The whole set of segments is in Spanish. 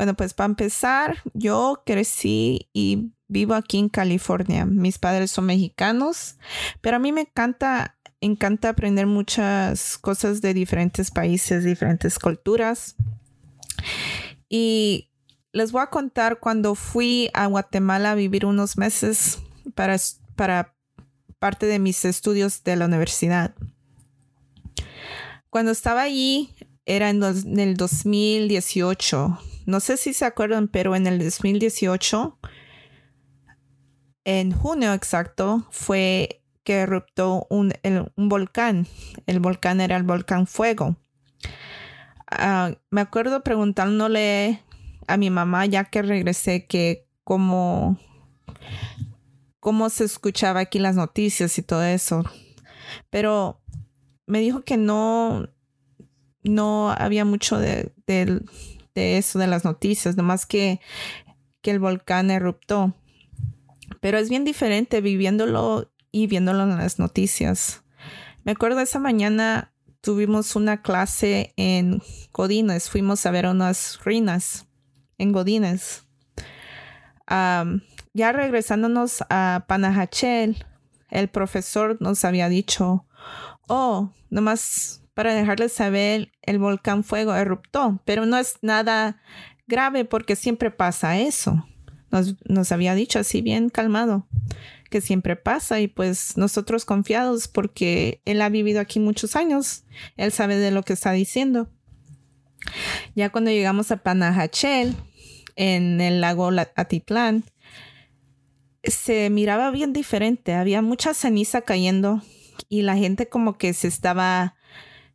Bueno, pues para empezar, yo crecí y vivo aquí en California. Mis padres son mexicanos, pero a mí me encanta, encanta aprender muchas cosas de diferentes países, diferentes culturas. Y les voy a contar cuando fui a Guatemala a vivir unos meses para, para parte de mis estudios de la universidad. Cuando estaba allí, era en, el 2018. No sé si se acuerdan, pero en el 2018, en junio exacto, fue que eruptó un, volcán. El volcán era el volcán Fuego. Ah, me acuerdo preguntándole a mi mamá ya que regresé que cómo, cómo se escuchaba aquí las noticias y todo eso. Pero me dijo que no, no había mucho de, eso de las noticias, nomás que, que el volcán eruptó. Pero es bien diferente viviéndolo y viéndolo en las noticias. Me acuerdo esa mañana tuvimos una clase en Godines, fuimos a ver unas ruinas en Godines. ya regresándonos a Panajachel, el profesor nos había dicho, oh, nomás para dejarles saber, el volcán fuego eruptó, pero no es nada grave porque siempre pasa eso. Nos, nos había dicho así bien calmado que siempre pasa y pues nosotros confiados porque él ha vivido aquí muchos años, él sabe de lo que está diciendo. Ya cuando llegamos a Panajachel, en el lago Atitlán, se miraba bien diferente. Había mucha ceniza cayendo y la gente como que se estaba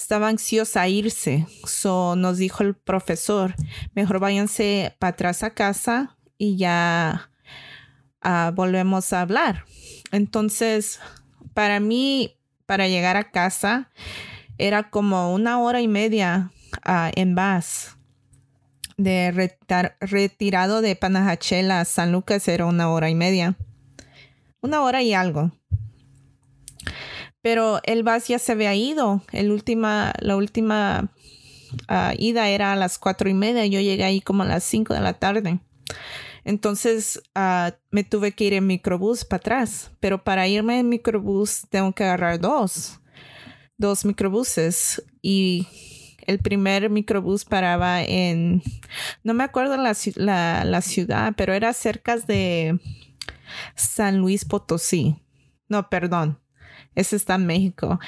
estaba ansiosa a irse. So nos dijo el profesor, mejor váyanse para atrás a casa y ya ah, volvemos a hablar. Entonces, para mí, para llegar a casa, era como una hora y media ah, en bus de retirado de Panajachel a San Lucas era una hora y media. Una hora y algo. Pero el bus ya se había ido. El última, la última ah, ida era a las cuatro y media. Yo llegué ahí como a las cinco de la tarde. Entonces ah, me tuve que ir en microbús para atrás. Pero para irme en microbús tengo que agarrar dos. Dos microbuses. Y el primer microbús paraba en, no me acuerdo la, ciudad, pero era cerca de San Luis Potosí. No, perdón, ese está en México.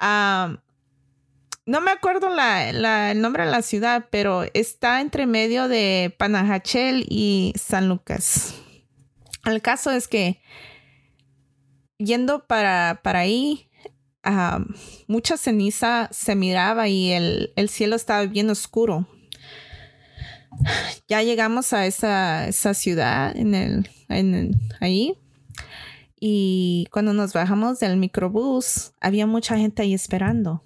no me acuerdo el nombre de la ciudad, pero está entre medio de Panajachel y San Lucas. El caso es que yendo para, para ahí, mucha ceniza se miraba y el, cielo estaba bien oscuro. Ya llegamos a esa, ciudad en el, ahí. Y cuando nos bajamos del microbús, había mucha gente ahí esperando.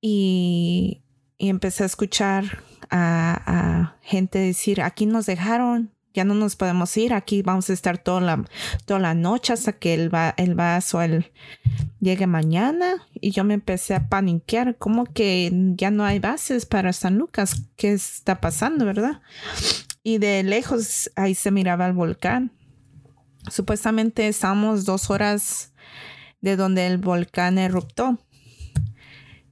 Y, empecé a escuchar a, gente decir, aquí nos dejaron, ya no nos podemos ir, aquí vamos a estar toda la, toda la noche hasta que el, va, el vaso el, llegue mañana. Y yo me empecé a paniquear, como que ya no hay bases para San Lucas, ¿qué está pasando, verdad? Y de lejos ahí se miraba el volcán. Supuestamente estamos dos horas de donde el volcán eruptó.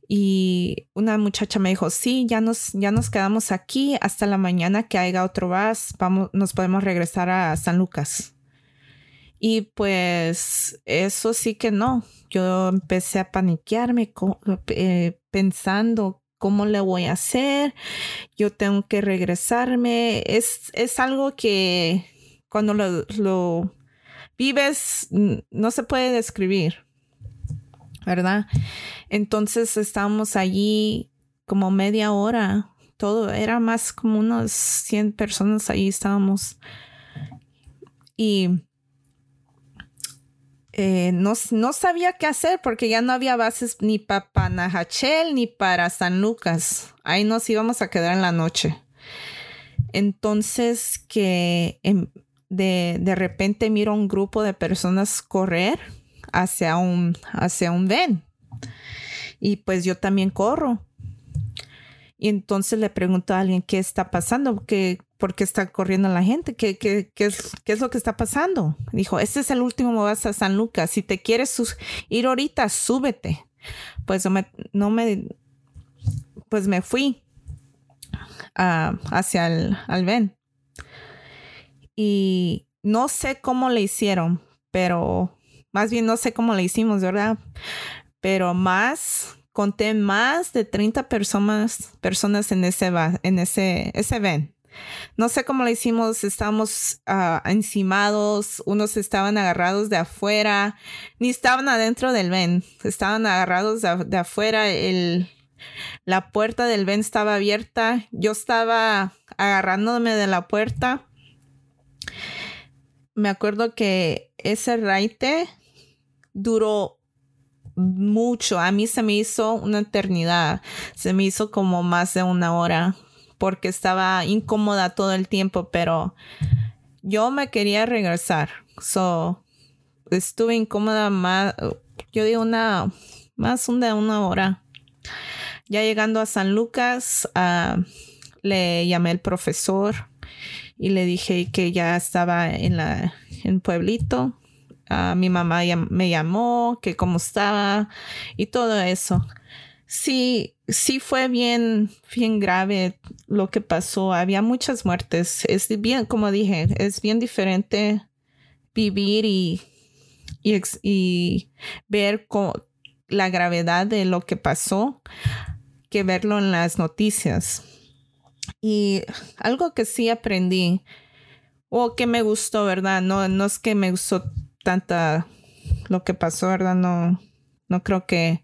Y una muchacha me dijo, sí, ya nos, ya nos quedamos aquí hasta la mañana que haya otro bus, vamos, nos podemos regresar a San Lucas. Y pues eso sí que no. Yo empecé a paniquearme eh, pensando cómo le voy a hacer. Yo tengo que regresarme. Es, es algo que cuando lo, lo vives no se puede describir. ¿verdad? Entonces estábamos allí como media hora, todo, era más como unos 100 personas ahí estábamos. Y eh, no, no, sabía qué hacer porque ya no había bases ni para Panajachel ni para San Lucas. Ahí nos íbamos a quedar en la noche. Entonces que de, de repente miro un grupo de personas correr hacia un, hacia un ven. Y pues yo también corro. Y entonces le pregunto a alguien qué está pasando, ¿Qué, por qué está corriendo la gente, ¿Qué, qué, qué, es, qué es lo que está pasando. Dijo, este es el último vas a San Lucas, si te quieres ir ahorita, súbete. Pues no me, no me pues me fui uh, hacia el al Ben. Y no sé cómo le hicieron, pero más bien no sé cómo le hicimos, ¿verdad? Pero más, conté más de 30 personas, personas en ese, en ese, ese. No sé cómo le hicimos, estábamos uh, encimados, unos estaban agarrados de afuera, ni estaban adentro del ven, estaban agarrados de, afuera, la puerta del ven estaba abierta, yo estaba agarrándome de la puerta. Me acuerdo que ese raite duró mucho. A mí se me hizo una eternidad. Se me hizo como más de una hora porque estaba incómoda todo el tiempo, pero yo me quería regresar. So, estuve incómoda más, yo digo una, más de una hora. Ya llegando a San Lucas, uh, le llamé al profesor y le dije que ya estaba en la en pueblito mi mamá me llamó, que cómo estaba y todo eso. Sí, sí fue bien, bien grave lo que pasó. Había muchas muertes. Es bien, como dije, es bien diferente vivir y, y, ver la gravedad de lo que pasó que verlo en las noticias. Y algo que sí aprendí o que me gustó, ¿verdad? No, no es que me gustó tanta lo que pasó, ¿verdad? No, no creo que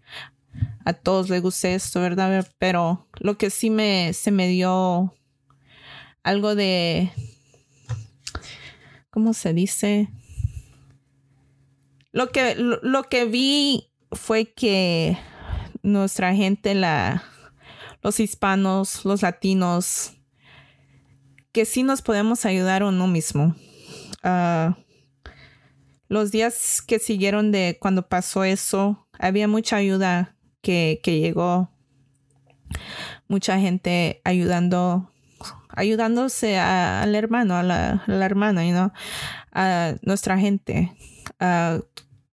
a todos les guste esto, ¿verdad? Pero lo que sí me, se me dio algo de, ¿cómo se dice? Lo que, lo, que vi fue que nuestra gente, la, los hispanos, los latinos, que sí nos podemos ayudar uno mismo. Uh, los días que siguieron de cuando pasó eso, había mucha ayuda que, llegó, mucha gente ayudando, ayudándose al hermano, a la, hermana, you a nuestra gente.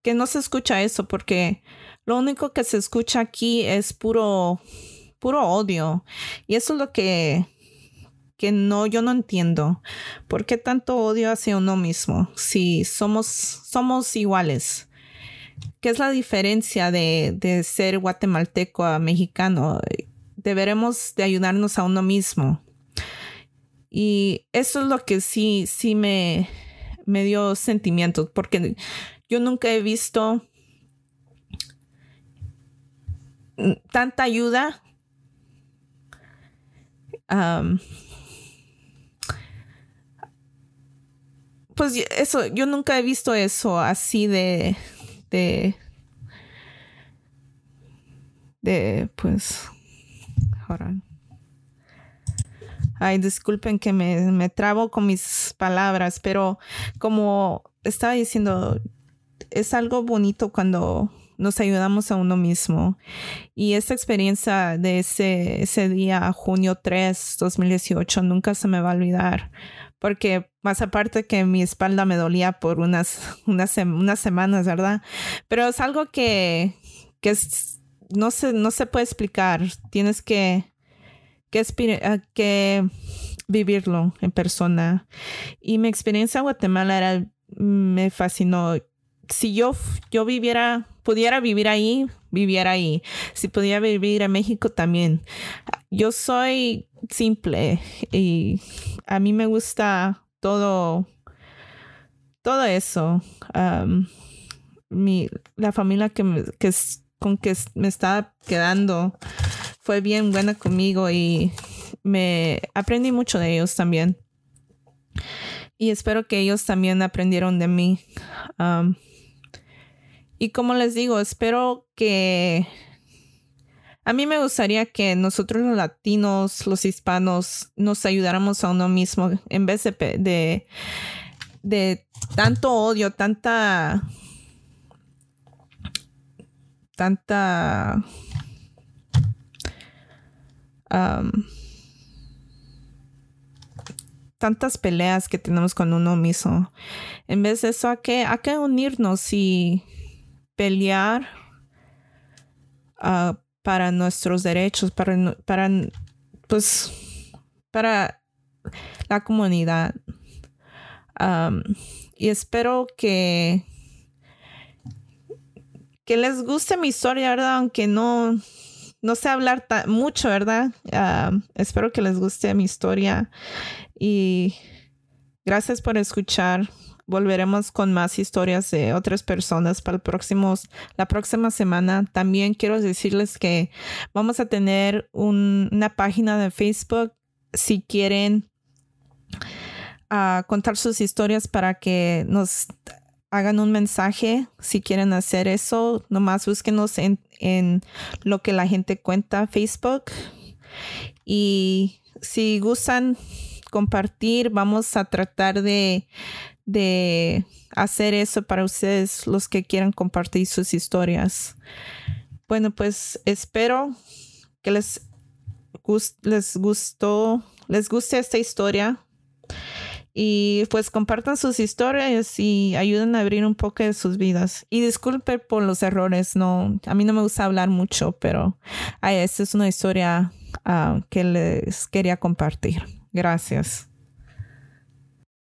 que no se escucha eso porque lo único que se escucha aquí es puro, puro odio. Y eso es lo que que no, yo no entiendo. ¿Por qué tanto odio hacia uno mismo si somos, somos iguales? ¿Qué es la diferencia de, de ser guatemalteco a mexicano? Deberemos de ayudarnos a uno mismo. Y eso es lo que sí, sí me, me dio sentimientos, porque yo nunca he visto tanta ayuda pues eso, yo nunca he visto eso así de, de, de, pues, ahora. Ay, disculpen que me, me trabo con mis palabras, pero como estaba diciendo, es algo bonito cuando nos ayudamos a uno mismo. Y esta experiencia de ese, ese día, junio 3, 2018, nunca se me va a olvidar porque más aparte que mi espalda me dolía por unas, unas, unas semanas, ¿verdad? Pero es algo que, que no, se, no se puede explicar. Tienes que, que, ah, que vivirlo en persona. Y mi experiencia en Guatemala era, me fascinó. Si yo, yo viviera, pudiera vivir ahí, viviera ahí. Si pudiera vivir en México también. Yo soy simple y a mí me gusta todo, todo eso. mi, la familia que, que, con que me estaba quedando fue bien buena conmigo y me aprendí mucho de ellos también. Y espero que ellos también aprendieron de mí. Y como les digo, espero que a mí me gustaría que nosotros los latinos, los hispanos, nos ayudáramos a uno mismo en vez de, de, tanto odio, tanta... tanta... tantas peleas que tenemos con uno mismo. En vez de eso, hay que, hay que unirnos y pelear ah, para nuestros derechos, para, para, pues, para la comunidad. y espero que que les guste mi historia, ¿verdad? Aunque no, no sé hablar mucho, ¿verdad? espero que les guste mi historia y gracias por escuchar. Volveremos con más historias de otras personas para el próximo, la próxima semana. También quiero decirles que vamos a tener una página de Facebook si quieren ah, contar sus historias para que nos hagan un mensaje si quieren hacer eso. Nomás búsquenos en, en lo que la gente cuenta Facebook. Y si gustan compartir, vamos a tratar de, de hacer eso para ustedes, los que quieran compartir sus historias. Bueno, pues espero que les, les gustó, les guste esta historia. Y pues compartan sus historias y ayuden a abrir un poco de sus vidas. Y disculpe por los errores, no, a mí no me gusta hablar mucho, pero esta es una historia ah, que les quería compartir. Gracias.